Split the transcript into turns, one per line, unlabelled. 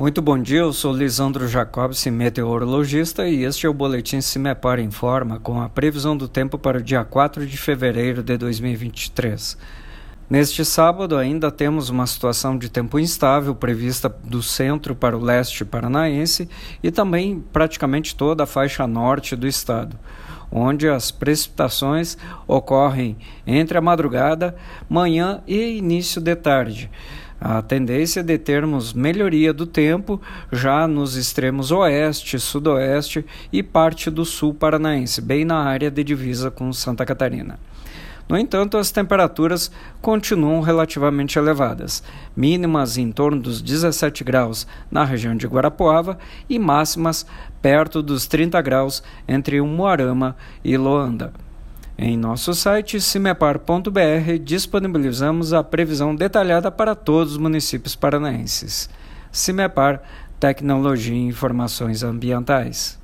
Muito bom dia, eu sou Lisandro Jacobs, meteorologista, e este é o Boletim Cimepar Informa com a previsão do tempo para o dia 4 de fevereiro de 2023. Neste sábado ainda temos uma situação de tempo instável prevista do centro para o leste paranaense e também praticamente toda a faixa norte do estado, onde as precipitações ocorrem entre a madrugada, manhã e início de tarde a tendência é de termos melhoria do tempo já nos extremos oeste, sudoeste e parte do sul paranaense, bem na área de divisa com Santa Catarina. No entanto, as temperaturas continuam relativamente elevadas, mínimas em torno dos 17 graus na região de Guarapuava e máximas perto dos 30 graus entre Umuarama e Loanda. Em nosso site cimepar.br disponibilizamos a previsão detalhada para todos os municípios paranaenses. Cimepar Tecnologia e Informações Ambientais.